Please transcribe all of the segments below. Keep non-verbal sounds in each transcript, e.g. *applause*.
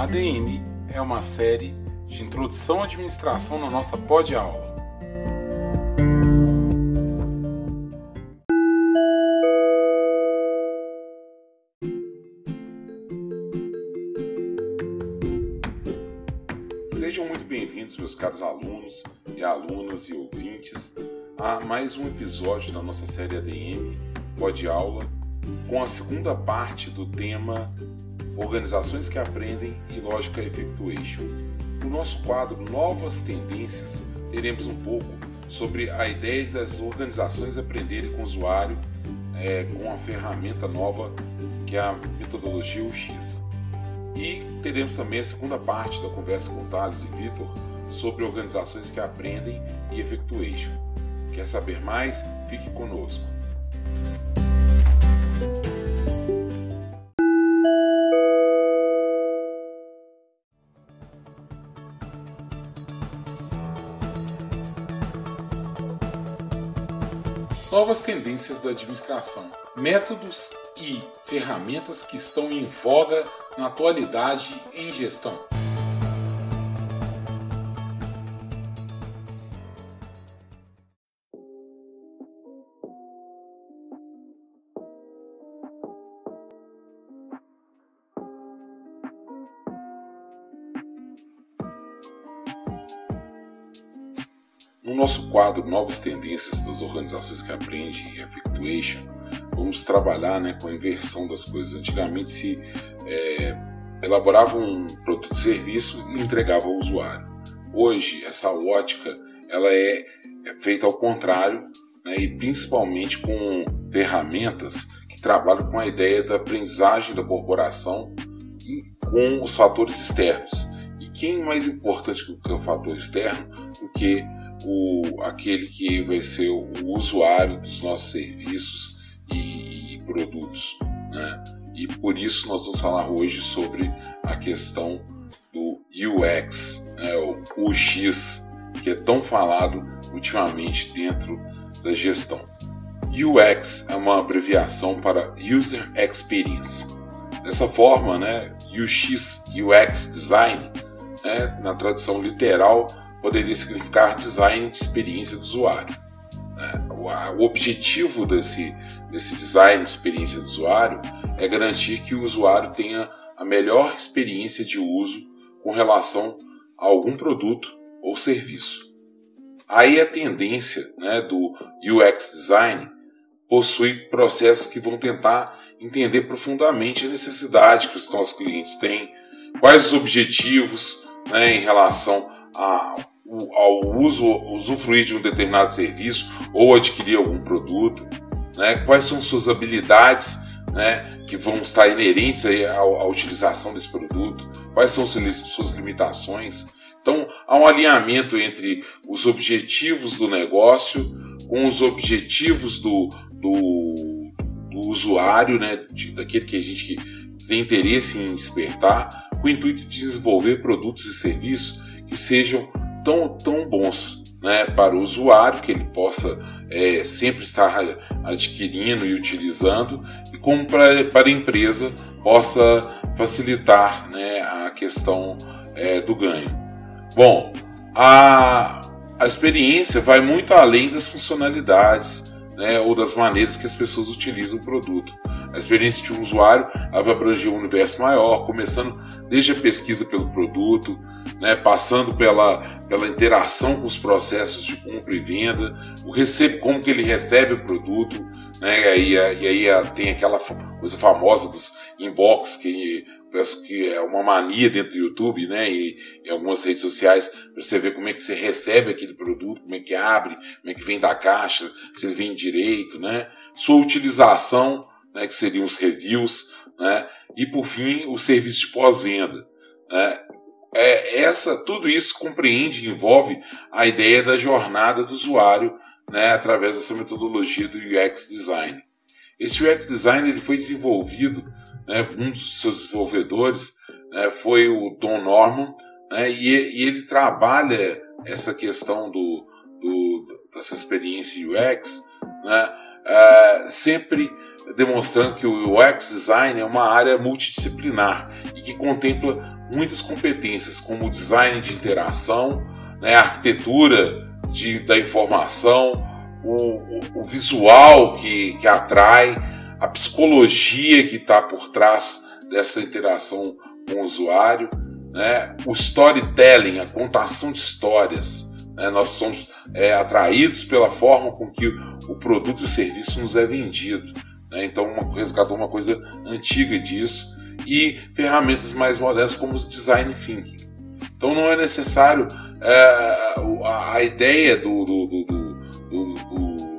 ADM é uma série de introdução à administração na nossa pod-aula. Sejam muito bem-vindos, meus caros alunos e alunas e ouvintes, a mais um episódio da nossa série ADM, Pod Aula, com a segunda parte do tema Organizações que Aprendem e Lógica Effectuation. No nosso quadro Novas Tendências, teremos um pouco sobre a ideia das organizações aprenderem com o usuário é, com a ferramenta nova que é a metodologia UX. E teremos também a segunda parte da conversa com Thales e Vitor sobre organizações que aprendem e effectuation. Quer saber mais? Fique conosco. Novas tendências da administração, métodos e ferramentas que estão em voga na atualidade em gestão. No nosso quadro Novas Tendências das Organizações que Aprendem e Effectuation, vamos trabalhar né, com a inversão das coisas. Antigamente se é, elaborava um produto serviço e entregava ao usuário. Hoje, essa ótica ela é, é feita ao contrário né, e principalmente com ferramentas que trabalham com a ideia da aprendizagem da corporação e com os fatores externos. E quem mais importante que o fator externo do que o, aquele que vai ser o usuário dos nossos serviços e, e produtos. Né? E por isso nós vamos falar hoje sobre a questão do UX, né? o UX, que é tão falado ultimamente dentro da gestão. UX é uma abreviação para User Experience. Dessa forma, né, UX, UX Design, né, na tradução literal, poderia significar design de experiência do usuário. Né? O objetivo desse, desse design de experiência do usuário é garantir que o usuário tenha a melhor experiência de uso com relação a algum produto ou serviço. Aí a tendência né, do UX Design possui processos que vão tentar entender profundamente a necessidade que os nossos clientes têm, quais os objetivos né, em relação a, ao uso, usufruir de um determinado serviço ou adquirir algum produto, né? quais são suas habilidades né, que vão estar inerentes à utilização desse produto, quais são suas limitações. Então, há um alinhamento entre os objetivos do negócio com os objetivos do, do, do usuário, né, de, daquele que a gente tem interesse em despertar, com o intuito de desenvolver produtos e serviços que sejam tão, tão bons né, para o usuário, que ele possa é, sempre estar adquirindo e utilizando, e como para, para a empresa possa facilitar né, a questão é, do ganho. Bom, a, a experiência vai muito além das funcionalidades né, ou das maneiras que as pessoas utilizam o produto. A experiência de um usuário vai abranger um universo maior, começando desde a pesquisa pelo produto, né, passando pela, pela interação com os processos de compra e venda, o recebe, como que ele recebe o produto, né, e aí, e aí tem aquela coisa famosa dos inbox que peço que é uma mania dentro do YouTube, né, e em algumas redes sociais, para você ver como é que você recebe aquele produto, como é que abre, como é que vem da caixa, se ele vem direito, né, sua utilização, né, que seriam os reviews, né, e por fim o serviço de pós-venda. Né. É, essa, tudo isso compreende e envolve a ideia da jornada do usuário, né, através dessa metodologia do UX Design. Esse UX Design ele foi desenvolvido né, um dos seus desenvolvedores né, foi o Don Norman, né, e, e, ele trabalha essa questão do, do dessa experiência UX, né, uh, sempre demonstrando que o UX design é uma área multidisciplinar e que contempla muitas competências, como design de interação, né, arquitetura de, da informação, o, o, o visual que, que atrai, a psicologia que está por trás dessa interação com o usuário, né, o storytelling, a contação de histórias. Né, nós somos é, atraídos pela forma com que o produto e o serviço nos é vendido. Né, então, uma, resgatou uma coisa antiga disso e ferramentas mais modernas como o design thinking. Então, não é necessário é, a, a, ideia do, do, do, do,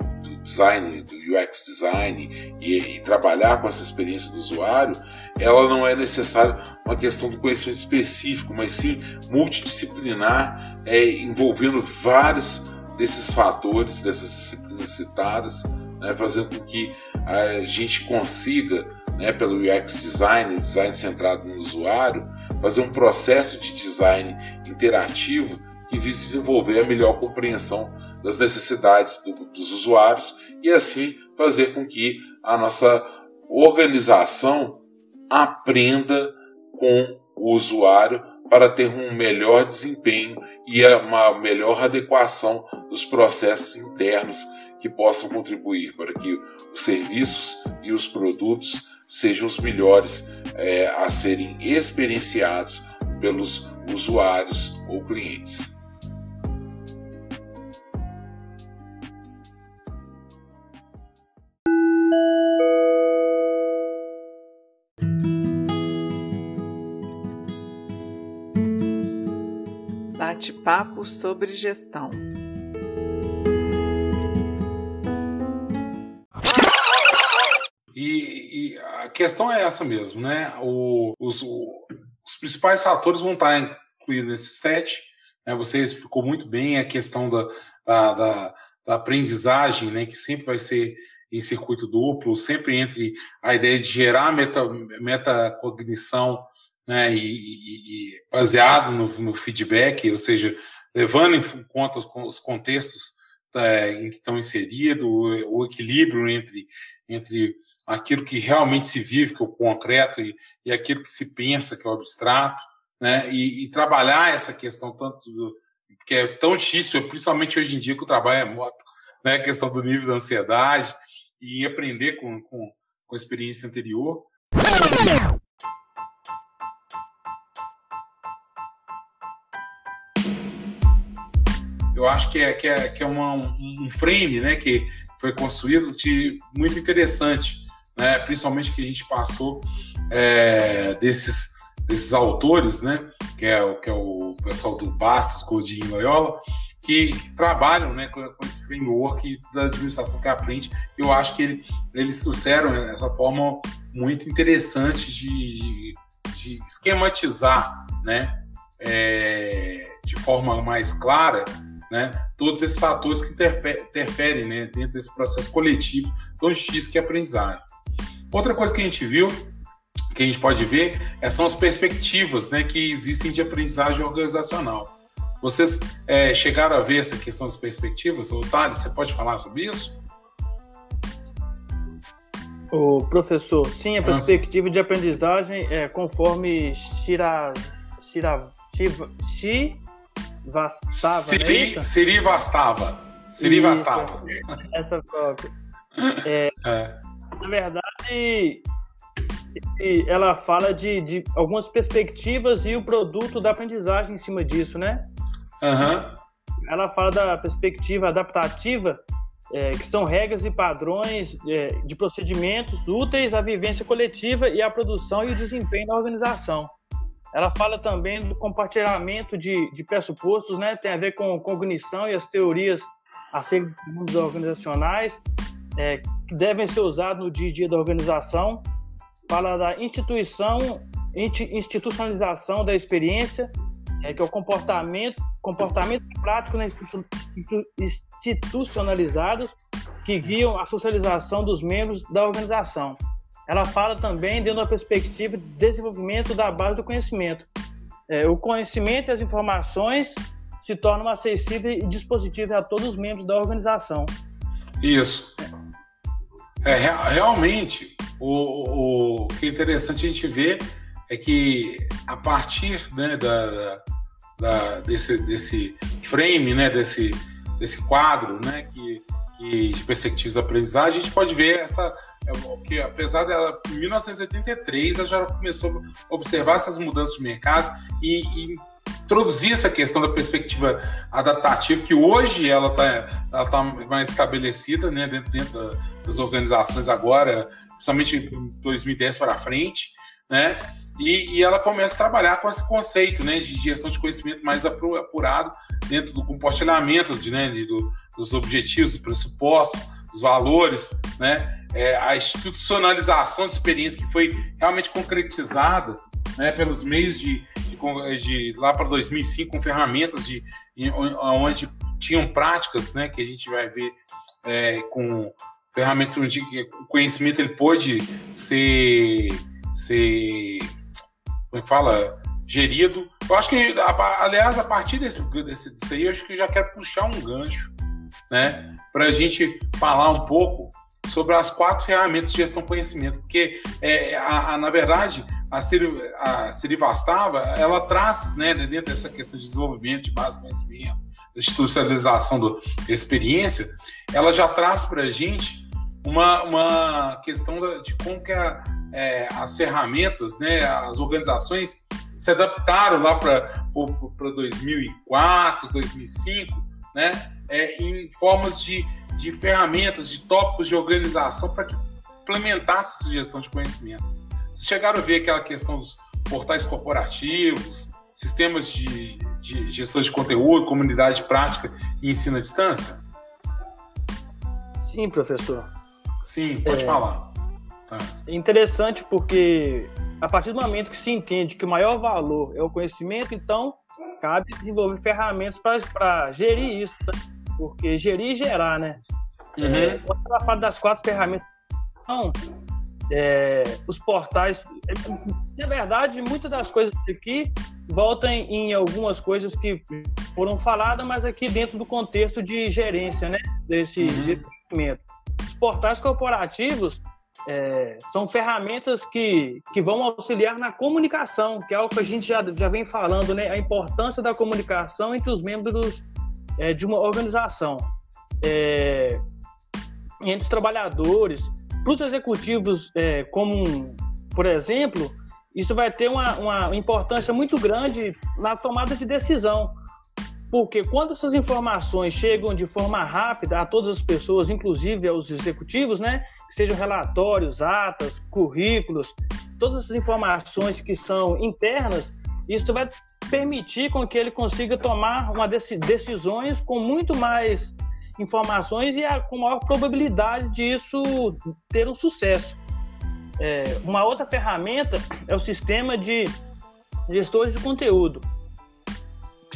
design, UX design e, e, trabalhar com essa experiência do usuário, ela não é necessária uma questão do conhecimento específico, mas sim multidisciplinar, é, envolvendo vários desses fatores, dessas disciplinas citadas, né, fazendo com que a gente consiga, né, pelo UX design, o design centrado no usuário, fazer um processo de design interativo que visa desenvolver a melhor compreensão das necessidades do, dos usuários e assim fazer com que a nossa organização aprenda com o usuário para ter um melhor desempenho e uma melhor adequação dos processos internos que possam contribuir para que os serviços e os produtos sejam os melhores é, a serem experienciados pelos usuários ou clientes. Bate-papo sobre gestão. E, e, a questão é essa mesmo, né? O, os, o, os, principais fatores vão estar incluídos nesse set. Né? Você explicou muito bem a questão da, da, da, da aprendizagem, né? Que sempre vai ser em circuito duplo, sempre entre a ideia de gerar meta, metacognição né, e, e, e baseado no, no, feedback, ou seja, levando em conta os, os contextos é, em que estão inseridos, o, o, equilíbrio entre, entre aquilo que realmente se vive, que é o concreto, e, e aquilo que se pensa, que é o abstrato, né, e, trabalhar essa questão tanto do, que é tão difícil, principalmente hoje em dia que o trabalho é moto, né, a questão do nível da ansiedade, e aprender com, com, com a experiência anterior. Eu acho que é, que é, que é uma, um frame né, que foi construído de muito interessante, né, principalmente que a gente passou é, desses, desses autores, né, que, é, que é o pessoal do Bastos, Godinho e Loyola, que, que trabalham né, com, com, esse framework da administração que aprende. Eu acho que ele, eles trouxeram essa forma muito interessante de, de, de esquematizar né, é, de forma mais clara né, todos esses fatores que interferem né, dentro desse processo coletivo tão difícil que é aprendizagem. Outra coisa que a gente viu, que a gente pode ver, é, são as perspectivas né, que existem de aprendizagem organizacional. Vocês é, chegaram a ver essa questão das perspectivas? Otávio, você pode falar sobre isso? O professor, sim, a perspectiva de aprendizagem é conforme Shira, Shira, Shiva, Vastava, Siri, né? Siri Vastava. Siri Isso, Vastava. Essa própria. É, é. Na verdade, ela fala de, de, algumas perspectivas e o produto da aprendizagem em cima disso, né? Uhum. Ela fala da perspectiva adaptativa, é, que são regras e padrões é, de procedimentos úteis à vivência coletiva e à produção e o desempenho da organização. Ela fala também do compartilhamento de, de pressupostos, né? Tem a ver com cognição e as teorias acerca dos organizacionais é, que devem ser usados no dia a dia da organização. Fala da instituição, institucionalização da experiência, é, que é o comportamento, comportamento prático né, institucionalizados que guiam a socialização dos membros da organização ela fala também dentro da perspectiva de desenvolvimento da base do conhecimento. É, o conhecimento e as informações se tornam acessíveis e dispositivos a todos os membros da organização. Isso. É, realmente, o, o, o que é interessante a gente ver é que a partir né, da, da, desse, desse frame, né, desse, desse quadro né, que, que de perspectivas de aprendizagem, a gente pode ver essa é, que apesar dela em 1983 ela já começou a observar essas mudanças de mercado e, e introduzir essa questão da perspectiva adaptativa que hoje ela está tá mais estabelecida né, dentro, dentro das organizações agora, principalmente em 2010 para frente, né? E, e, ela começa a trabalhar com esse conceito né, de gestão de conhecimento mais apurado dentro do compartilhamento de, né, de, do, dos objetivos, do pressuposto, dos valores, né, é, a institucionalização de experiência que foi realmente concretizada né, pelos meios de, de, de lá para 2005 com ferramentas de onde tinham práticas, né, que a gente vai ver é, com ferramentas onde o conhecimento ele pôde ser ser como é fala? Gerido. Eu acho que aliás a partir desse, desse disso aí eu acho que eu já quero puxar um gancho, né, para a gente falar um pouco sobre as quatro ferramentas de gestão conhecimento, porque é, a, a, na verdade a, Siri, a Sirivastava ela traz, né, dentro dessa questão de desenvolvimento de base de conhecimento, institucionalização da experiência, ela já traz para a gente uma, uma questão de como que a, é, as ferramentas, né, as organizações se adaptaram lá para 2004, 2005, né, é, em formas de de ferramentas, de tópicos de organização para que implementasse essa gestão de conhecimento. Vocês chegaram a ver aquela questão dos portais corporativos, sistemas de, de gestão de conteúdo, comunidade prática e ensino à distância? Sim, professor. Sim, pode é... falar. Tá. É interessante porque a partir do momento que se entende que o maior valor é o conhecimento, então cabe desenvolver ferramentas para gerir isso. Né? porque gerir e gerar, né? Uhum. É, quando ela fala das quatro ferramentas, são é, os portais. Na verdade, muitas das coisas aqui voltam em algumas coisas que foram faladas, mas aqui dentro do contexto de gerência, né? Desse uhum. Os portais corporativos é, são ferramentas que, que vão auxiliar na comunicação, que é algo que a gente já, já vem falando, né? A importância da comunicação entre os membros é, de uma organização é, entre os trabalhadores, para os executivos, é, como, por exemplo, isso vai ter uma, uma importância muito grande na tomada de decisão. Porque quando essas informações chegam de forma rápida a todas as pessoas, inclusive aos executivos, né, sejam relatórios, atas, currículos, todas essas informações que são internas, isso vai permitir com que ele consiga tomar uma decisões com muito mais informações e a, com maior probabilidade disso ter um sucesso. É, uma outra ferramenta é o sistema de gestores de conteúdo.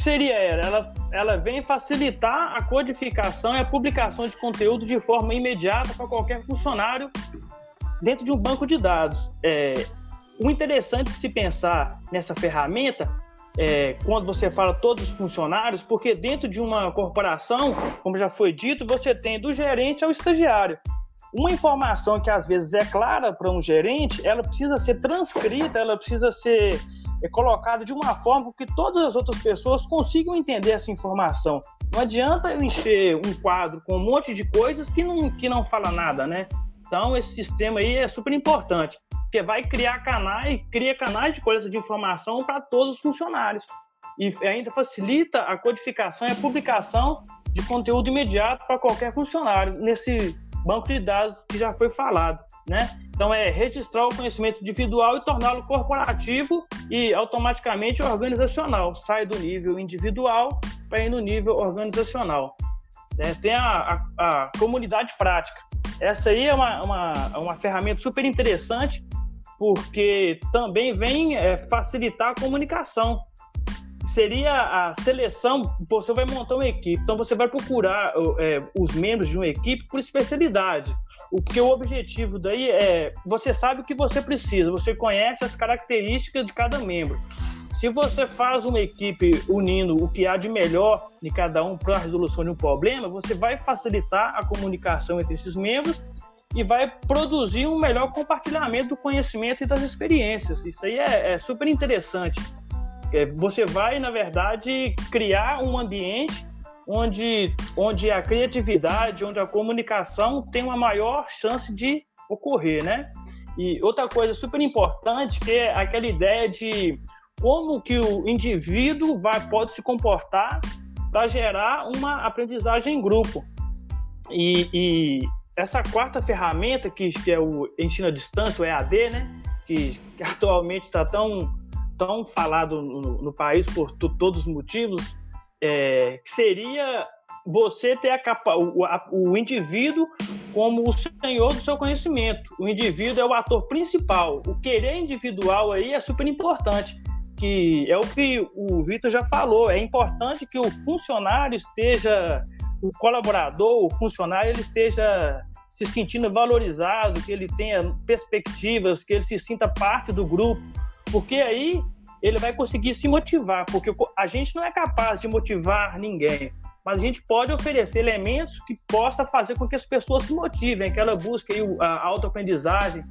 Seria ela? ela? Vem facilitar a codificação e a publicação de conteúdo de forma imediata para qualquer funcionário dentro de um banco de dados. É, o interessante se pensar nessa ferramenta é, quando você fala todos os funcionários, porque dentro de uma corporação, como já foi dito, você tem do gerente ao estagiário. Uma informação que às vezes é clara para um gerente, ela precisa ser transcrita, ela precisa ser é, colocada de uma forma que todas as outras pessoas consigam entender essa informação. Não adianta eu encher um quadro com um monte de coisas que não, que não fala nada, né? Então, esse sistema aí é super importante porque vai criar canais, cria canais de coleta de informação para todos os funcionários. E ainda facilita a codificação e a publicação de conteúdo imediato para qualquer funcionário nesse banco de dados que já foi falado, né? Então é registrar o conhecimento individual e torná-lo corporativo e automaticamente organizacional. Sai do nível individual para ir no nível organizacional. É, tem a, a, a, comunidade prática. Essa aí é uma, uma, uma ferramenta super interessante porque também vem é, facilitar a comunicação. Seria a seleção, você vai montar uma equipe, então você vai procurar é, os membros de uma equipe por especialidade. O que o objetivo daí é, você sabe o que você precisa, você conhece as características de cada membro. Se você faz uma equipe unindo o que há de melhor em cada um para a resolução de um problema, você vai facilitar a comunicação entre esses membros e vai produzir um melhor compartilhamento do conhecimento e das experiências. Isso aí é, é super interessante. É, você vai, na verdade, criar um ambiente onde, onde a criatividade, onde a comunicação tem uma maior chance de ocorrer, né? E outra coisa super importante que é aquela ideia de como que o indivíduo vai, pode se comportar para gerar uma aprendizagem em grupo. E, e, essa quarta ferramenta, que, é o ensino à distância, o EAD, né? que, que *laughs* atualmente está tão, tão falado no, no país por todos os motivos, é, que seria você ter a capa, o, a, o indivíduo como o senhor do seu conhecimento. O indivíduo é o ator principal. O querer individual aí é super importante que é o que o Vitor já falou, é importante que o funcionário esteja, o colaborador, o funcionário, ele esteja se sentindo valorizado, que ele tenha perspectivas, que ele se sinta parte do grupo, porque aí ele vai conseguir se motivar, porque a gente não é capaz de motivar ninguém, mas a gente pode oferecer elementos que possa fazer com que as pessoas se motivem, que ela busque a autoaprendizagem,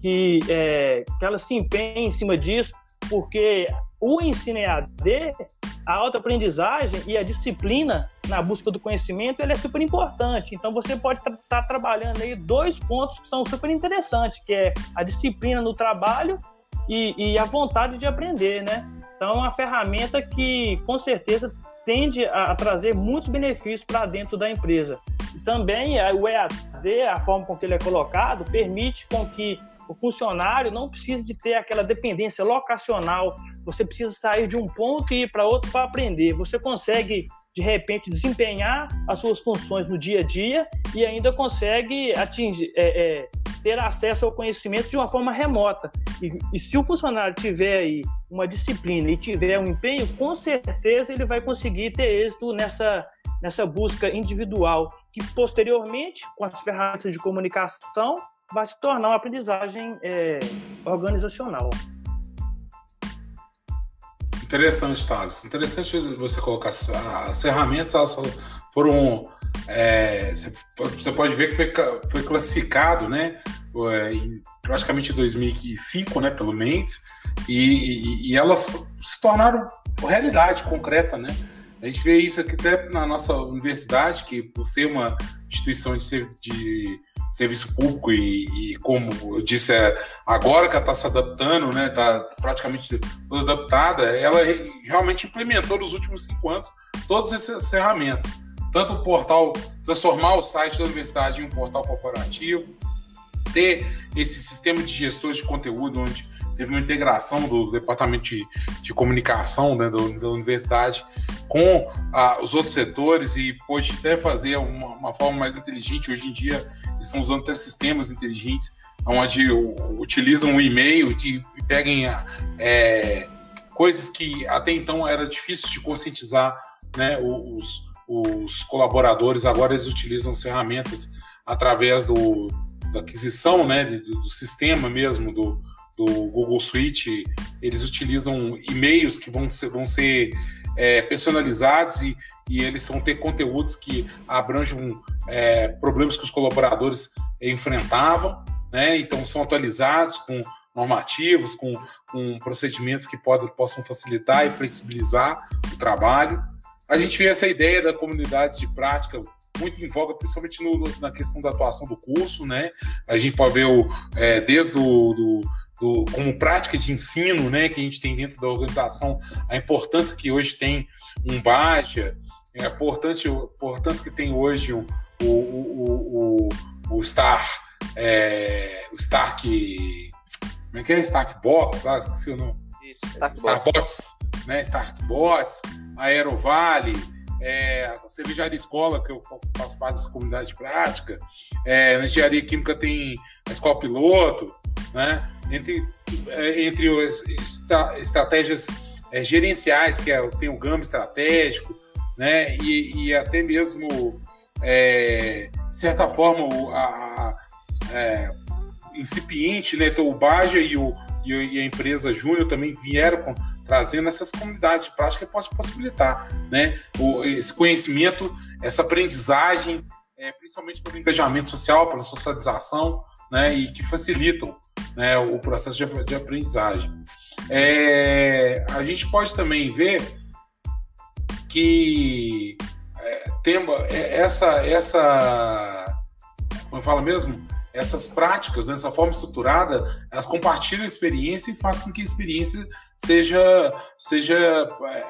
que, é, que ela se empenhe em cima disso, porque o ensino EAD, a autoaprendizagem e a disciplina na busca do conhecimento, ele é super importante. Então você pode estar tá, tá trabalhando aí dois pontos que são super interessantes, que é a disciplina no trabalho e, e a vontade de aprender, né? Então é uma ferramenta que com certeza tende a, trazer muitos benefícios para dentro da empresa. E também o EAD, a forma com que ele é colocado, permite com que o funcionário não precisa de ter aquela dependência locacional. Você precisa sair de um ponto e ir para outro para aprender. Você consegue de repente desempenhar as suas funções no dia a dia e ainda consegue atingir, é, é, ter acesso ao conhecimento de uma forma remota. E, e, se o funcionário tiver aí uma disciplina e tiver um empenho, com certeza ele vai conseguir ter êxito nessa, nessa busca individual, que posteriormente, com as ferramentas de comunicação, vai se tornar uma aprendizagem é, organizacional. Interessante, Thales. Interessante você colocar as ferramentas, elas foram. É, você pode ver que foi, foi classificado, né? É, em praticamente 2005, né? Pelo Mendes, e, e, elas se tornaram realidade concreta, né? A gente vê isso aqui até na nossa universidade, que por ser uma instituição de, de serviço público e, e, como eu disse, é, agora que ela está se adaptando, né, está praticamente toda adaptada, ela realmente implementou nos últimos cinco anos todas essas ferramentas. Tanto o portal, transformar o site da universidade em um portal corporativo, ter esse sistema de gestores de conteúdo onde teve uma integração do departamento de, de comunicação né, do, da universidade com ah, os outros setores e pôde até fazer uma, uma, forma mais inteligente. Hoje em dia, estão usando até sistemas inteligentes onde utilizam o e-mail e, peguem é, coisas que até então era difícil de conscientizar né, os, os colaboradores. Agora eles utilizam as ferramentas através do, da aquisição né, do, do sistema mesmo, do, do Google Suite, eles utilizam e-mails que vão ser, vão ser é, personalizados e, e, eles vão ter conteúdos que abranjam é, problemas que os colaboradores enfrentavam, né? Então são atualizados com normativos, com, com procedimentos que podem, possam facilitar e flexibilizar o trabalho. A gente vê essa ideia da comunidade de prática muito em voga, principalmente no, na questão da atuação do curso, né? A gente pode ver o, é, desde o do, do, como prática de ensino, né, que a gente tem dentro da organização, a importância que hoje tem um Baja, é a importância, a importância que tem hoje o, o, o, o, o Star, é, o Stark, como é que é? Stark Box, ah, esqueci o nome. Isso, Starbots, né, Starkbots, Aerovale, é, a cervejaria escola, que eu faço parte dessa comunidade de prática, é, na engenharia química tem a escola piloto, né? Entre, é, entre as estratégias é, gerenciais, que é, tem o gama estratégico, né? E, e até mesmo, é, de certa forma, a, a é, incipiente, né? Então, o Baja e, o, e a empresa Júnior também vieram com, trazendo essas comunidades de prática que possa possibilitar, né? O, esse conhecimento, essa aprendizagem é, principalmente pelo engajamento social, pela socialização, né, e que facilitam né, o processo de, de aprendizagem. É, a gente pode também ver que é, tem é, essa, essa, como fala mesmo, essas práticas, nessa né, forma estruturada, elas compartilham a experiência e fazem com que a experiência seja, seja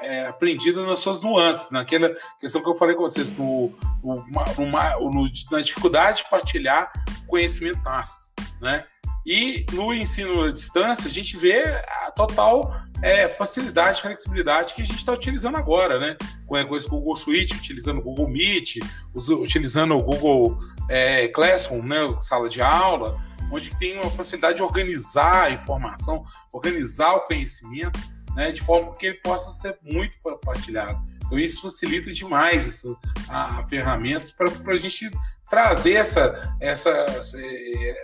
é, aprendida nas suas nuances, naquela questão que eu falei com vocês, no, no, no, na dificuldade de partilhar conhecimento tácito, né? E no ensino à distância, a gente vê a total é, facilidade, flexibilidade que a gente está utilizando agora, né? Com, com esse Google Suite, utilizando o Google Meet, utilizando o Google é, Classroom, né? Sala de aula, onde tem uma facilidade de organizar a informação, organizar o conhecimento, né? De forma que ele possa ser muito compartilhado. Então, isso facilita demais essa, a, a ferramentas para a gente trazer essa, essa,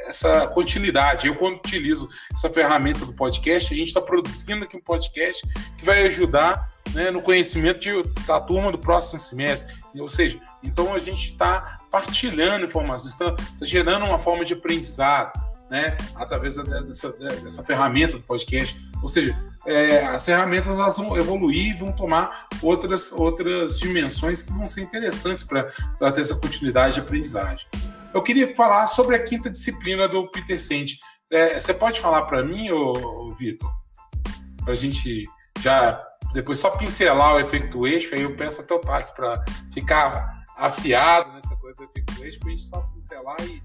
essa continuidade. Eu, quando utilizo essa ferramenta do podcast, a gente está produzindo aqui um podcast que vai ajudar né, no conhecimento de, da turma do próximo semestre. Ou seja, então a gente está partilhando informações, está, está gerando uma forma de aprendizado né, através dessa, dessa ferramenta do podcast. Ou seja, é, as ferramentas elas vão evoluir e vão tomar outras, outras dimensões que vão ser interessantes para ter essa continuidade de aprendizagem. Eu queria falar sobre a quinta disciplina do Peter. É, você pode falar para mim, ô, Vitor? Para a gente já depois só pincelar o efeito eixo, aí eu peço até o Thales para ficar afiado nessa coisa do efeito eixo, para a gente só pincelar e,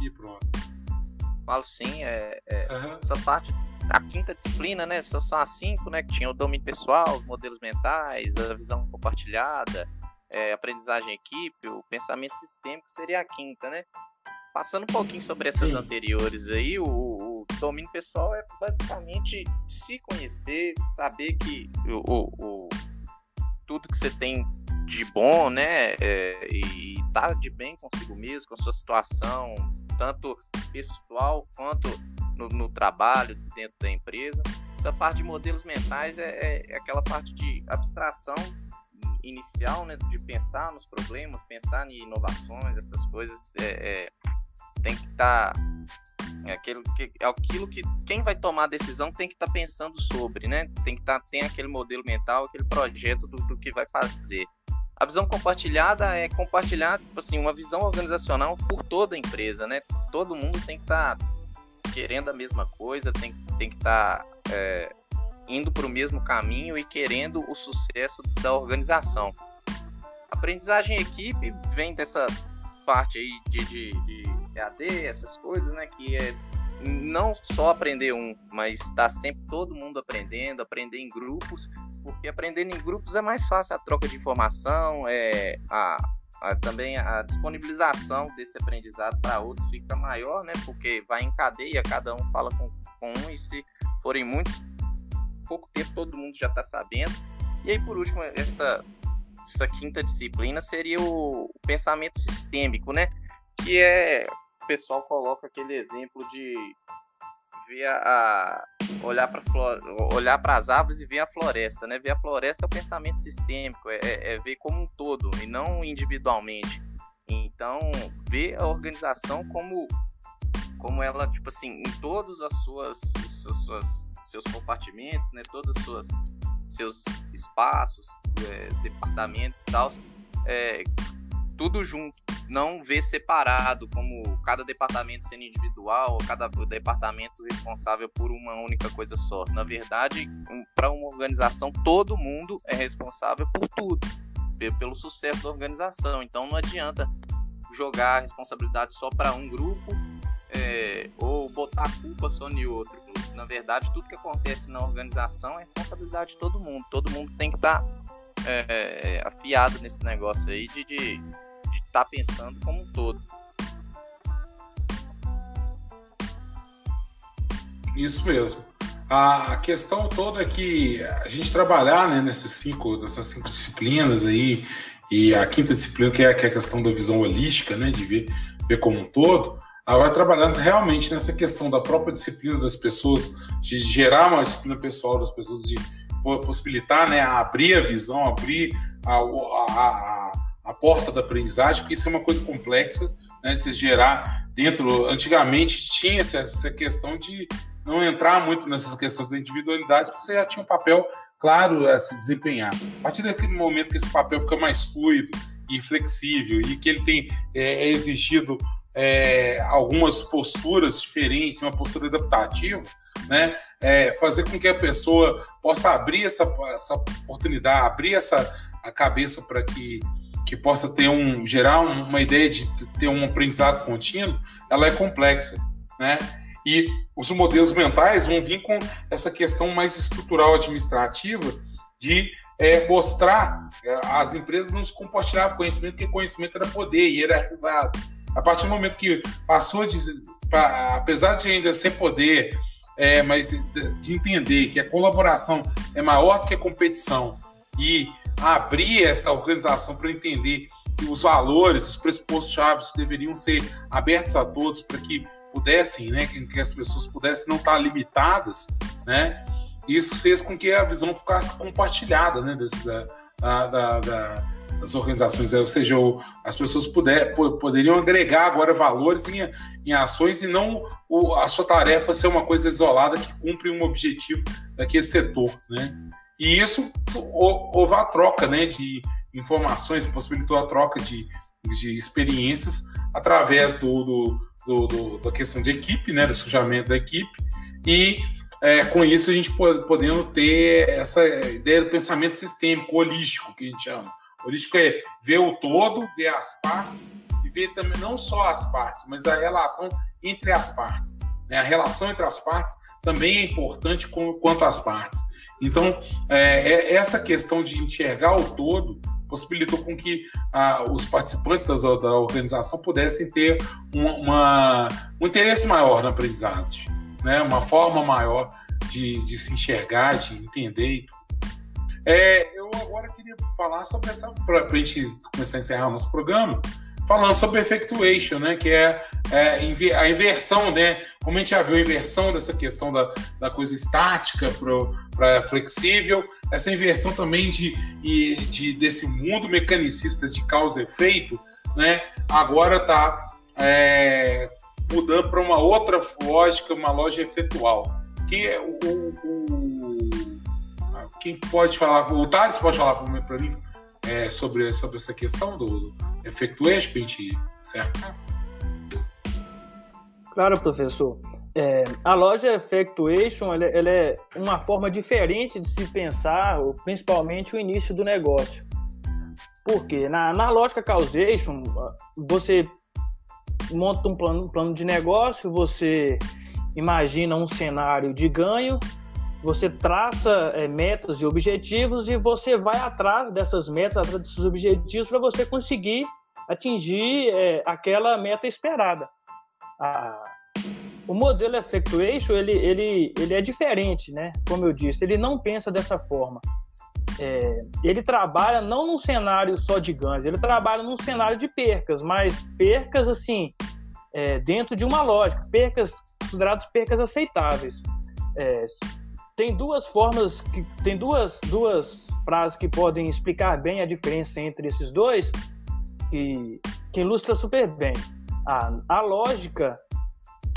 e pronto. Falo sim, é, é uhum. essa parte a quinta disciplina, né? Essas são as cinco, né? Que tinha o domínio pessoal, os modelos mentais, a visão compartilhada, é, aprendizagem em equipe, o pensamento sistêmico seria a quinta, né? Passando um pouquinho sobre essas Sim. anteriores aí, o, o, domínio pessoal é basicamente se conhecer, saber que o, o tudo que você tem de bom, né? É, e tá de bem consigo mesmo, com a sua situação, tanto pessoal quanto no, no, trabalho, dentro da empresa. Essa parte de modelos mentais é, é, é aquela parte de abstração inicial, né, de pensar nos problemas, pensar em inovações, essas coisas é, é tem que estar tá, é aquilo que é aquilo que quem vai tomar a decisão tem que estar tá pensando sobre, né? Tem que estar tá, tem aquele modelo mental, aquele projeto do, do que vai fazer. A visão compartilhada é compartilhar, tipo assim, uma visão organizacional por toda a empresa, né? Todo mundo tem que estar tá querendo a mesma coisa, tem, tem que estar tá, é, indo para o mesmo caminho e querendo o sucesso da organização. Aprendizagem em equipe vem dessa parte aí de, de, de EAD, essas coisas, né? Que é não só aprender um, mas estar tá sempre todo mundo aprendendo, aprender em grupos, porque aprendendo em grupos é mais fácil a troca de informação, é a, a também a disponibilização desse aprendizado para outros fica maior, né? Porque vai em cadeia, cada um fala com, com um, e se forem muitos, pouco tempo todo mundo já está sabendo. E aí, por último, essa, essa quinta disciplina seria o pensamento sistêmico, né? Que é o pessoal coloca aquele exemplo de ver a, olhar para olhar para as árvores e ver a floresta, né? Ver a floresta é o pensamento sistêmico, é, é, é ver como um todo e não individualmente. Então, ver a organização como como ela tipo assim em todos as suas, as suas seus compartimentos, né? Todos os suas seus espaços, é, departamentos e tal, é, tudo junto, não ver separado, como cada departamento sendo individual, cada departamento responsável por uma única coisa só. Na verdade, um, para uma organização, todo mundo é responsável por tudo, pelo sucesso da organização. Então não adianta jogar a responsabilidade só para um grupo é, ou botar a culpa só em outro. Na verdade, tudo que acontece na organização é responsabilidade de todo mundo. Todo mundo tem que estar tá, é, é, afiado nesse negócio aí de, de está pensando como um todo. Isso mesmo. A questão toda é que a gente trabalhar né, nesses cinco, nessas cinco disciplinas aí, e a quinta disciplina, que é, que é a questão da visão holística, né, de ver, ver como um todo, ela vai trabalhando realmente nessa questão da própria disciplina das pessoas, de gerar uma disciplina pessoal das pessoas, de possibilitar né, abrir a visão, abrir a, a, a a porta da aprendizagem, porque isso é uma coisa complexa, né, de gerar dentro. Antigamente tinha essa, essa questão de não entrar muito nessas questões da individualidade, porque você já tinha um papel claro a se desempenhar. A partir daquele momento que esse papel fica mais fluido e flexível e que ele tem é, é exigido é, algumas posturas diferentes, uma postura adaptativa, né? É, fazer com que a pessoa possa abrir essa, essa oportunidade, abrir essa a cabeça para que, que possa ter um gerar uma ideia de ter um aprendizado contínuo, ela é complexa, né? E os modelos mentais vão vir com essa questão mais estrutural administrativa de é, mostrar é, as empresas não se compartilhavam conhecimento, porque conhecimento era poder e hierarquizado. A partir do momento que passou de, apesar de ainda ser poder, é, mas de entender que a colaboração é maior do que a competição e abrir essa organização para entender que os valores, os pressupostos chaves deveriam ser abertos a todos para que pudessem, né, que as pessoas pudessem não estar limitadas, né? Isso fez com que a visão ficasse compartilhada, né, desse, da, da, da das organizações, ou seja, as pessoas puder, poderiam agregar agora valores em, em ações e não o, a sua tarefa ser uma coisa isolada que cumpre um objetivo daquele setor, né? E isso houve a troca, né, de informações, possibilitou a troca de, de experiências através do, do, do, do da questão de equipe, né, do sujamento da equipe e é, com isso a gente podendo ter essa ideia do pensamento sistêmico, holístico, que a gente chama Holístico é ver o todo, ver as partes e ver também não só as partes, mas a relação entre as partes. Né? A relação entre as partes também é importante quanto às partes. Então, é, é essa questão de enxergar o todo possibilitou com que os participantes das, da organização pudessem ter uma, uma, um interesse maior na aprendizagem, né? uma forma maior de, de se enxergar, de entender. É, eu agora queria falar sobre essa, para a gente começar a encerrar o nosso programa, falando sobre effectuation, né, que é, é, a inversão, né, como a gente já viu a inversão dessa questão da, da coisa estática para flexível, essa inversão também de, de, desse mundo mecanicista de causa e efeito, né, agora está é, mudando para uma outra lógica, uma lógica efetual, que é o, o quem pode falar? O Thales pode falar para mim é, sobre, sobre essa questão do, efeito expert, certo? Claro, professor. É, a loja Effectuation ela, ela, é uma forma diferente de se pensar, principalmente o início do negócio. Porque na, na lógica Causation, você monta um plano, um plano de negócio, você imagina um cenário de ganho você traça é, metas e objetivos e você vai atrás dessas metas, atrás desses objetivos para você conseguir atingir é, aquela meta esperada. O modelo Effectuation ele, ele, ele é diferente, né? Como eu disse, ele não pensa dessa forma. É, ele trabalha não num cenário só de ganhos, ele trabalha num cenário de percas, mas percas assim é, dentro de uma lógica, percas consideradas percas aceitáveis. É, tem duas formas, que, tem duas, duas frases que podem explicar bem a diferença entre esses dois, que, que ilustra super bem. A, a lógica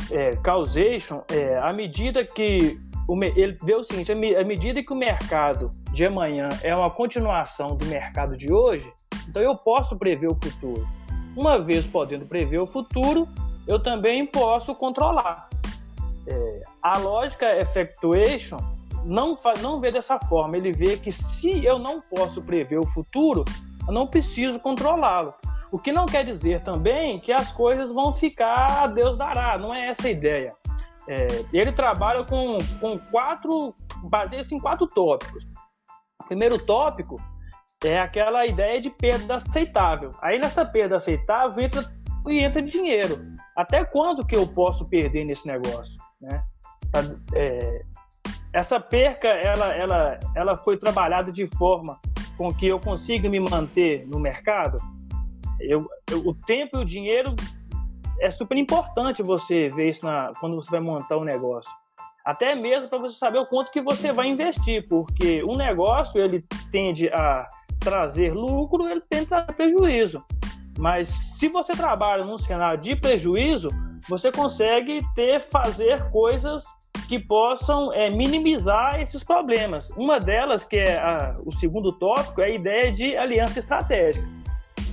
é, causation é medida que o, ele vê o seguinte, à medida que o mercado de amanhã é uma continuação do mercado de hoje, então eu posso prever o futuro. Uma vez podendo prever o futuro, eu também posso controlar. É, a lógica effectuation não, não vê dessa forma. Ele vê que se eu não posso prever o futuro, eu não preciso controlá-lo. O que não quer dizer também que as coisas vão ficar a Deus dará, não é essa a ideia. É, ele trabalha com, com quatro, baseia-se em quatro tópicos. O primeiro tópico é aquela ideia de perda aceitável. Aí nessa perda aceitável entra, entra dinheiro. Até quando que eu posso perder nesse negócio? Né? É, essa perca ela, ela, ela foi trabalhada de forma com que eu consiga me manter no mercado. Eu, eu, o tempo e o dinheiro é super importante você ver isso na, quando você vai montar um negócio. Até mesmo para você saber o quanto que você vai investir, porque um negócio ele tende a trazer lucro, ele tem que trazer prejuízo. Mas se você trabalha num cenário de prejuízo, você consegue ter fazer coisas que possam é, minimizar esses problemas. Uma delas, que é a, o segundo tópico, é a ideia de aliança estratégica.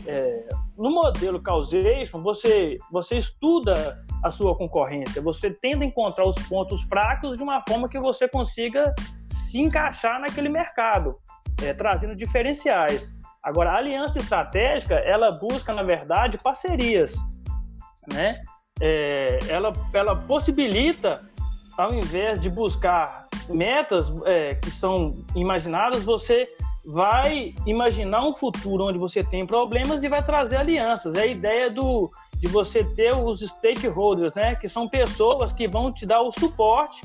É, no modelo causation, você, você estuda a sua concorrência, você tenta encontrar os pontos fracos de uma forma que você consiga se encaixar naquele mercado, é, trazendo diferenciais. Agora, a aliança estratégica, ela busca, na verdade, parcerias, né? É, ela, ela possibilita, ao invés de buscar metas é, que são imaginadas, você vai imaginar um futuro onde você tem problemas e vai trazer alianças. É a ideia do, de você ter os stakeholders, né? Que são pessoas que vão te dar o suporte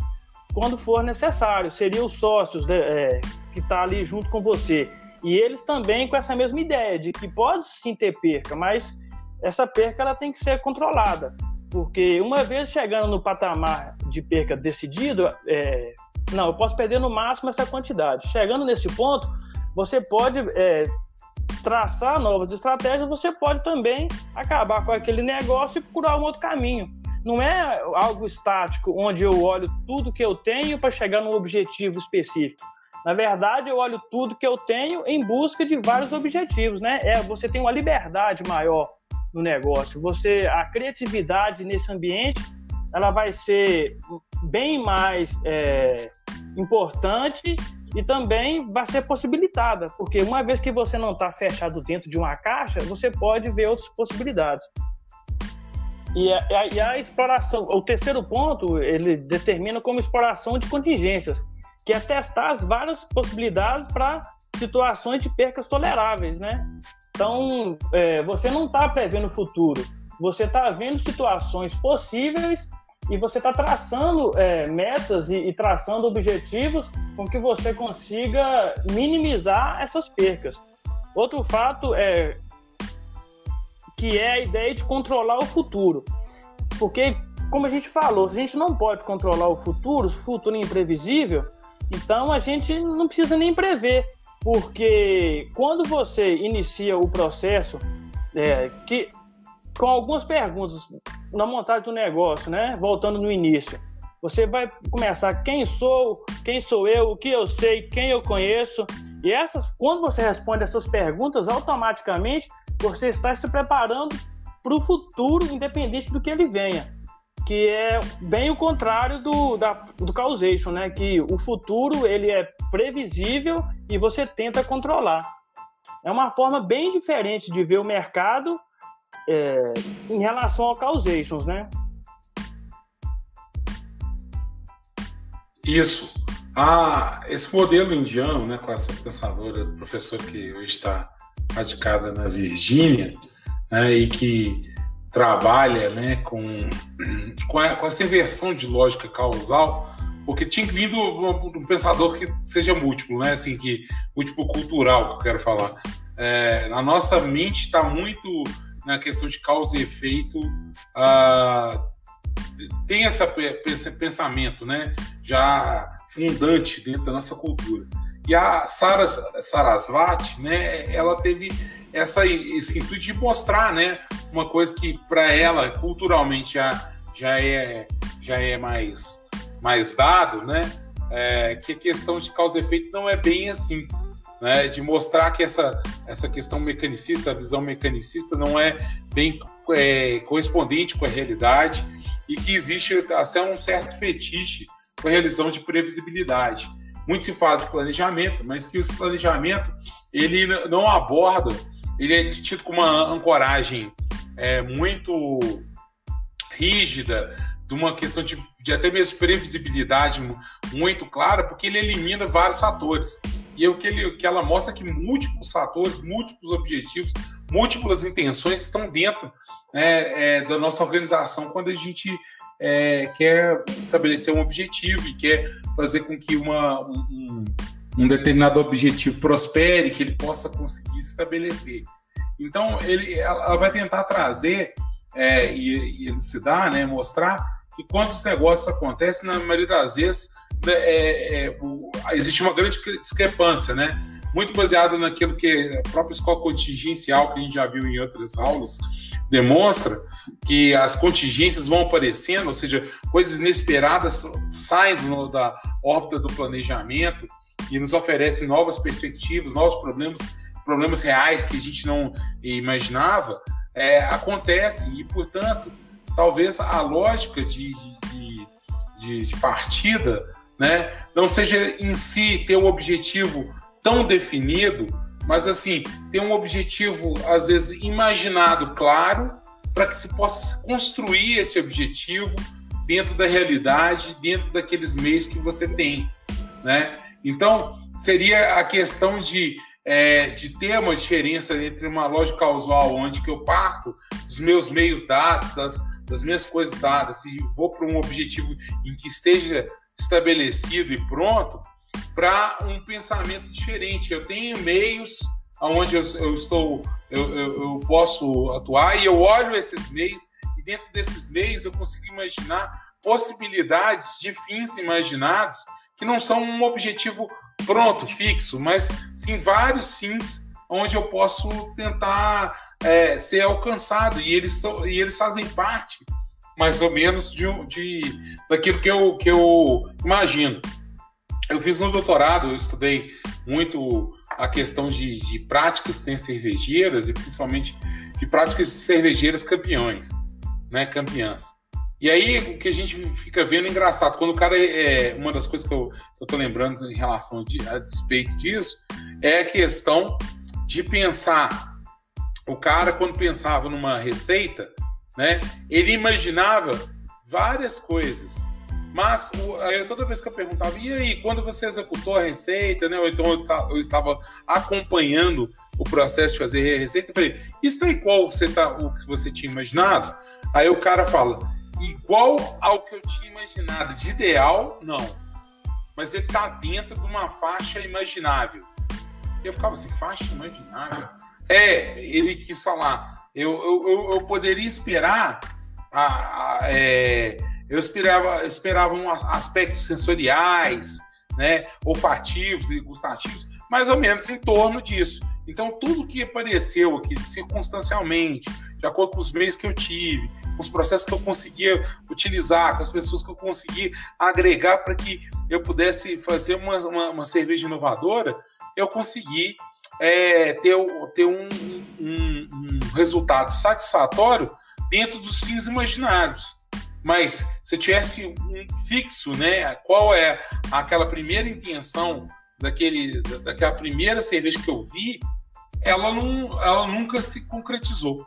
quando for necessário. Seriam os sócios né, é, que estão tá ali junto com você. E eles também com essa mesma ideia de que pode sim ter perca, mas essa perca ela tem que ser controlada. Porque uma vez chegando no patamar de perca decidido, é, não, eu posso perder no máximo essa quantidade. Chegando nesse ponto, você pode é, traçar novas estratégias, você pode também acabar com aquele negócio e procurar um outro caminho. Não é algo estático, onde eu olho tudo que eu tenho para chegar num objetivo específico. Na verdade, eu olho tudo que eu tenho em busca de vários objetivos, né? É, você tem uma liberdade maior no negócio. Você, a criatividade nesse ambiente, ela vai ser bem mais é, importante e também vai ser possibilitada, porque uma vez que você não está fechado dentro de uma caixa, você pode ver outras possibilidades. E a, e a, exploração, o terceiro ponto, ele determina como exploração de contingências, que é testar as várias possibilidades para situações de percas toleráveis, né? Então, é, você não está prevendo o futuro, você está vendo situações possíveis e você está traçando é, metas e, e, traçando objetivos com que você consiga minimizar essas percas. Outro fato é que é a ideia de controlar o futuro, porque como a gente falou, a gente não pode controlar o futuro, o futuro é imprevisível, então a gente não precisa nem prever, porque quando você inicia o processo, é, que com algumas perguntas na montagem do negócio, né? Voltando no início. Você vai começar quem sou, quem sou eu, o que eu sei, quem eu conheço. E essas, quando você responde essas perguntas, automaticamente você está se preparando para o futuro, independente do que ele venha. Que é bem o contrário do, da, do causation, né? Que o futuro ele é previsível e você tenta controlar. É uma forma bem diferente de ver o mercado é, em relação ao causations, né? Isso. Ah, esse modelo indiano, né, com essa pensadora, professora que hoje está radicada na Virgínia, né, e que trabalha né, com, com, a, com essa inversão de lógica causal, porque tinha que vir do, um pensador que seja múltiplo, né, assim, que múltiplo cultural, que eu quero falar. É, a nossa mente está muito na questão de causa e efeito, uh, tem essa, esse pensamento né, já fundante dentro da nossa cultura. E a Sara Sarasvati, né, ela teve essa, esse intuito de mostrar né, uma coisa que para ela culturalmente já, já, é, já é mais, mais dado, né, é, que a questão de causa e efeito não é bem assim né, de mostrar que essa, essa questão mecanicista, a visão mecanicista, não é bem é, correspondente com a realidade e que existe até um certo fetiche com a realização de previsibilidade. Muito se fala de planejamento, mas que esse planejamento ele não aborda, ele é tido como uma ancoragem é, muito rígida, de uma questão de, de até mesmo previsibilidade muito clara, porque ele elimina vários fatores. E é o que, ele, que ela mostra que múltiplos fatores, múltiplos objetivos, múltiplas intenções estão dentro né, é, da nossa organização quando a gente é, quer estabelecer um objetivo e quer fazer com que uma, um, um, determinado objetivo prospere, que ele possa conseguir se estabelecer. Então, ele, ela vai tentar trazer é, e, e elucidar, né, mostrar que quando os negócios acontecem, na maioria das vezes, né, é, é, o, existe uma grande discrepância, né? muito baseado naquilo que a própria escola contingencial, que a gente já viu em outras aulas, demonstra que as contingências vão aparecendo, ou seja, coisas inesperadas saem do, da órbita do planejamento e nos oferecem novas perspectivas, novos problemas, problemas reais que a gente não imaginava, é, acontecem e, portanto, talvez a lógica de, de, de, de partida né, não seja em si ter um objetivo tão definido, mas assim, ter um objetivo, às vezes, imaginado, claro, para que se possa construir esse objetivo dentro da realidade, dentro daqueles meios que você tem. Né? Então, seria a questão de, é, de ter uma diferença entre uma lógica causal, onde que eu parto dos meus meios dados, das, das minhas coisas dadas, e vou para um objetivo em que esteja estabelecido e pronto, para um pensamento diferente. Eu tenho meios onde eu, eu estou, eu, eu, eu, posso atuar e eu olho esses meios e dentro desses meios eu consigo imaginar possibilidades de fins imaginados que não são um objetivo pronto, fixo, mas sim vários sims onde eu posso tentar é, ser alcançado e eles, e eles fazem parte mais ou menos de, de daquilo que eu, que eu imagino. Eu fiz no doutorado, eu estudei muito a questão de, de práticas né, cervejeiras e principalmente de práticas de cervejeiras campeões, né, campeãs. E aí o que a gente fica vendo é engraçado, quando o cara é, é uma das coisas que eu, eu tô lembrando em relação de, a despeito disso é a questão de pensar o cara quando pensava numa receita, né, ele imaginava várias coisas mas eu, toda vez que eu perguntava, e aí, quando você executou a receita, né? Ou então eu, estava acompanhando o processo de fazer a receita, eu falei, isso é igual você tá, o que você tinha imaginado? Aí o cara fala, igual ao que eu tinha imaginado, de ideal, não. Mas ele está dentro de uma faixa imaginável. Eu ficava assim, faixa imaginável? É, ele quis falar, eu, eu, eu, eu poderia esperar a, a é, eu esperava, esperava um aspectos sensoriais, né, olfativos e gustativos, mais ou menos em torno disso. Então, tudo que apareceu aqui circunstancialmente, de acordo com os meios que eu tive, os processos que eu conseguia utilizar, com as pessoas que eu consegui agregar para que eu pudesse fazer uma, uma, uma cerveja inovadora, eu consegui é, ter, ter um, um, um resultado satisfatório dentro dos fins imaginários. Mas se eu tivesse um fixo, né, qual é aquela primeira intenção daquele, daquela primeira cerveja que eu vi, ela, não, ela nunca se concretizou.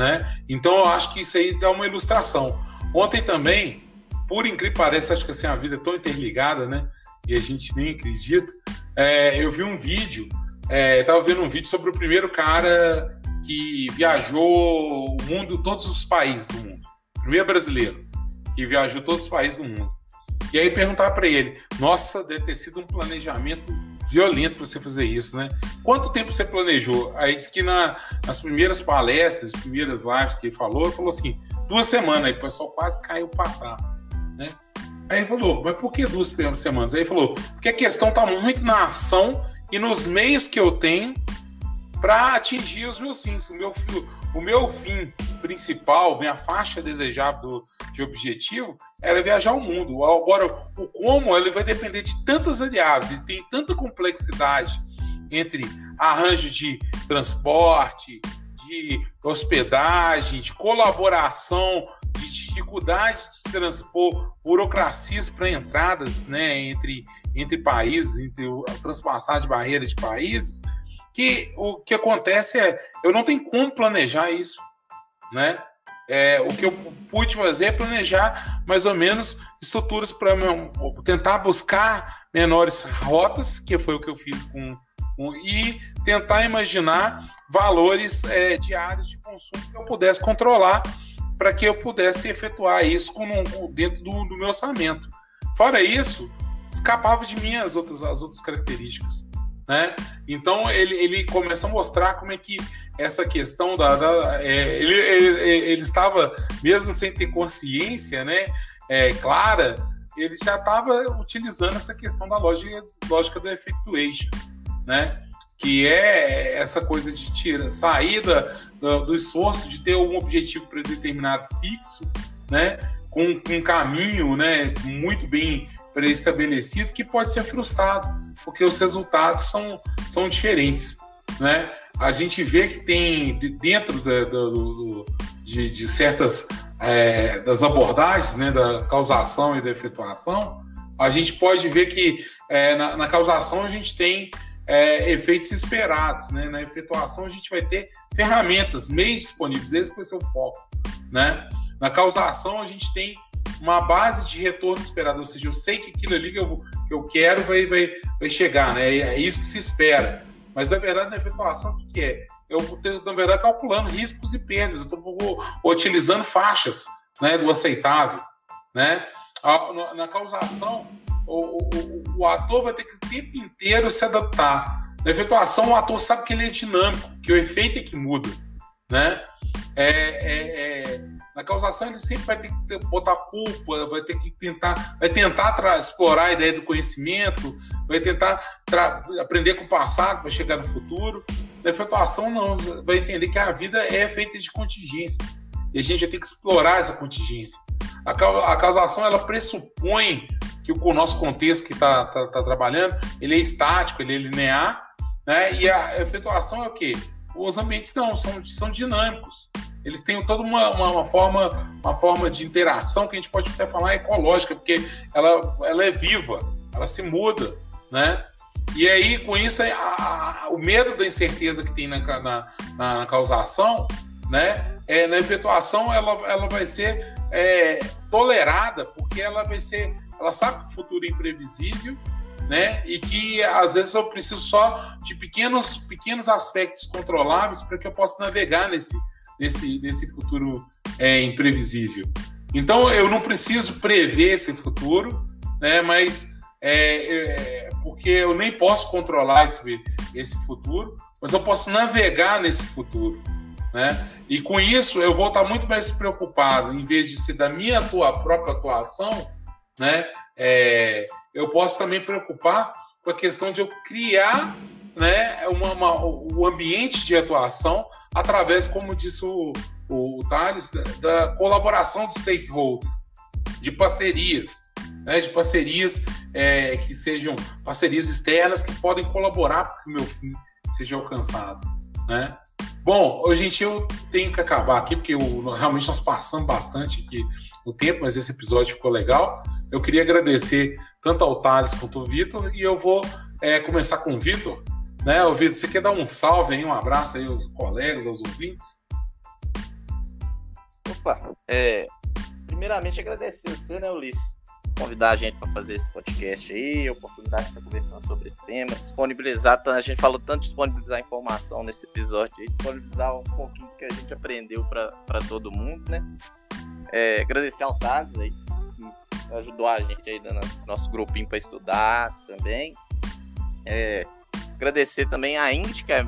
Né? Então eu acho que isso aí dá uma ilustração. Ontem também, por incrível que pareça, acho que assim, a vida é tão interligada, né? E a gente nem acredita. É, eu vi um vídeo, é, estava vendo um vídeo sobre o primeiro cara que viajou o mundo, todos os países do mundo primeiro brasileiro que viajou todos os países do mundo. E aí perguntar para ele: Nossa, deve ter sido um planejamento violento para você fazer isso, né? Quanto tempo você planejou? Aí disse que na, nas primeiras palestras, as primeiras lives que ele falou, ele falou assim: duas semanas. Aí o pessoal quase caiu para trás, né? Aí ele falou: Mas por que duas semanas? Aí ele falou: Porque a questão está muito na ação e nos meios que eu tenho para atingir os meus fins. O meu, o meu fim principal, minha faixa desejável de objetivo era viajar o mundo. Agora, o como ele vai depender de tantas variáveis e tem tanta complexidade entre arranjo de transporte, de hospedagem, de colaboração, de dificuldade de transpor burocracias para entradas né, entre, entre países, entre transpassar de barreiras de países, que o que acontece é eu não tenho como planejar isso, né? É, o que eu pude fazer é planejar mais ou menos estruturas para tentar buscar menores rotas, que foi o que eu fiz com, com e tentar imaginar valores é, diários de consumo que eu pudesse controlar para que eu pudesse efetuar isso com, dentro do, do meu orçamento. Fora isso, escapava de mim as outras, as outras características. Né? Então ele, ele começa a mostrar como é que essa questão da, da é, ele, ele, ele, estava mesmo sem ter consciência, né, é, clara, ele já estava utilizando essa questão da lógica, lógica do effectuation, né? que é essa coisa de tira, saída do, do esforço de ter um objetivo predeterminado fixo, né? Com, com um caminho né, muito bem pré-estabelecido que pode ser frustrado, porque os resultados são, são diferentes. Né? A gente vê que tem dentro da, do, de, de, certas é, das abordagens né, da causação e da efetuação, a gente pode ver que é, na, na, causação a gente tem é, efeitos esperados, né? na efetuação a gente vai ter ferramentas, meios disponíveis, esse vai ser o foco. Né? Na causação a gente tem uma base de retorno esperado, ou seja, eu sei que aquilo ali que eu, que eu quero vai, vai, vai chegar, né? É isso que se espera. Mas na verdade, na efetuação, o que, é? Eu estou, na verdade, calculando riscos e perdas, eu estou utilizando faixas né, do aceitável. Né? Na causação, o, o, o, ator vai ter que o tempo inteiro se adaptar. Na efetuação, o ator sabe que ele é dinâmico, que o efeito é que muda. Né? É, é, é, na causação, ele sempre vai ter que botar culpa, vai ter que tentar, vai tentar explorar a ideia do conhecimento, vai tentar aprender com o passado para chegar no futuro. Na efetuação, não, vai entender que a vida é feita de contingências. E a gente vai ter que explorar essa contingência. A, a causação, ela pressupõe que o nosso contexto que está tá, tá trabalhando, ele é estático, ele é linear, né? E a efetuação é o quê? Os ambientes não, são, são dinâmicos. Eles têm toda uma, uma, uma, forma, uma forma de interação que a gente pode até falar ecológica, porque ela, ela é viva, ela se muda, né? E aí, com isso, a, a, o medo da incerteza que tem na, na, na causação, né? É, na efetuação, ela, ela vai ser é, tolerada, porque ela vai ser ela sabe que o futuro é imprevisível, né? E que às vezes eu preciso só de pequenos, pequenos aspectos controláveis para que eu possa navegar nesse, nesse, nesse futuro é, imprevisível. Então eu não preciso prever esse futuro, né? Mas é, é, porque eu nem posso controlar esse, esse futuro, mas eu posso navegar nesse futuro. Né? E com isso eu vou estar muito mais preocupado, em vez de ser da minha atua, própria atuação, né? É, eu posso também preocupar com a questão de eu criar né, uma, uma, o ambiente de atuação através, como disse o, o, Thales, da, da, colaboração dos stakeholders, de parcerias, né, de parcerias é, que sejam parcerias externas que podem colaborar para que o meu fim seja alcançado. Né? Bom, gente, eu tenho que acabar aqui, porque eu, realmente nós passamos bastante aqui o tempo, mas esse episódio ficou legal. Eu queria agradecer tanto ao Thales quanto ao Vitor, e eu vou é, começar com o Vitor. Né, Vitor, você quer dar um salve aí, um abraço aí aos colegas, aos ouvintes? Opa, é, primeiramente agradecer você, né, Ulisses, convidar a gente para fazer esse podcast aí, a oportunidade de estar conversando sobre esse tema, disponibilizar, a gente falou tanto disponibilizar informação nesse episódio aí, disponibilizar um pouquinho que a gente aprendeu para todo mundo, né? É, agradecer ao Thales aí, que ajudou a gente aí no nosso grupinho para estudar também. É, agradecer também a Indy, que, é,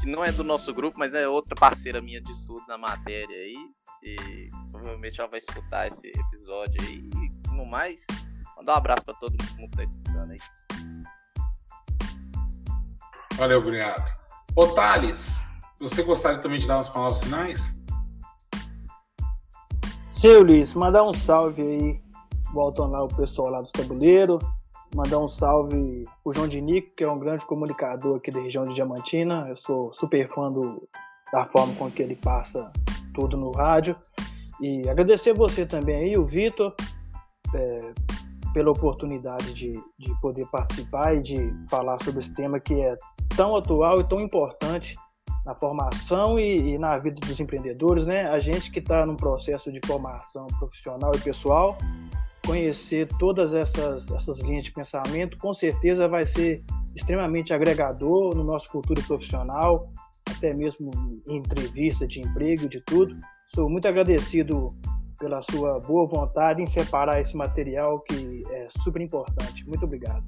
que não é do nosso grupo, mas é outra parceira minha de estudo na matéria aí. E provavelmente ela vai escutar esse episódio aí. E no mais, mandar um abraço para todo mundo que tá escutando aí. Valeu, obrigado. Ô Thales, você gostaria também de dar umas palavras finais? Sim, Ulisses, mandar um salve aí, voltando lá o pessoal lá do tabuleiro, mandar um salve o João Dinico, que é um grande comunicador aqui da região de Diamantina. Eu sou super fã do, da forma com que ele passa tudo no rádio. E agradecer você também aí, o Vitor, é, pela oportunidade de, de poder participar e de falar sobre esse tema que é tão atual e tão importante na formação e, e, na vida dos empreendedores, né? A gente que está num processo de formação profissional e pessoal, conhecer todas essas, essas linhas de pensamento, com certeza vai ser extremamente agregador no nosso futuro profissional, até mesmo em entrevista de emprego, de tudo. Sou muito agradecido pela sua boa vontade em separar esse material que é super importante. Muito obrigado.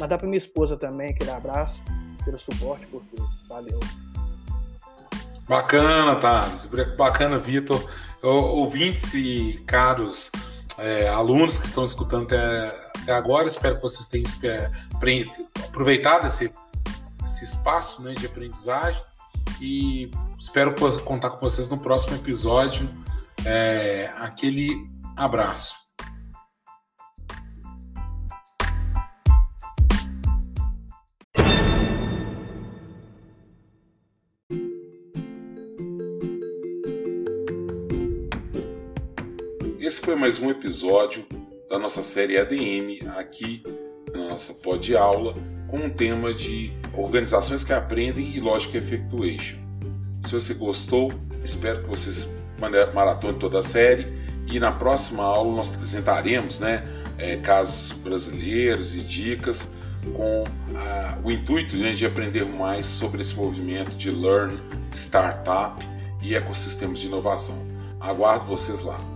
Mandar para minha esposa também aquele abraço pelo suporte por tudo. Valeu. Bacana, Thales. Bacana, Vitor. Ouvintes e caros é, alunos que estão escutando até, até, agora, espero que vocês tenham aproveitado esse, esse espaço né, de aprendizagem e espero contar com vocês no próximo episódio. É, aquele abraço. Foi mais um episódio da nossa série ADM aqui na nossa pod aula com um tema de organizações que aprendem e Logic Effectuation. Se você gostou, espero que vocês maratone toda a série e na próxima aula nós apresentaremos né, é, casos brasileiros e dicas com a, o intuito né, de aprender mais sobre esse movimento de Learn, Startup e ecossistemas de inovação. Aguardo vocês lá.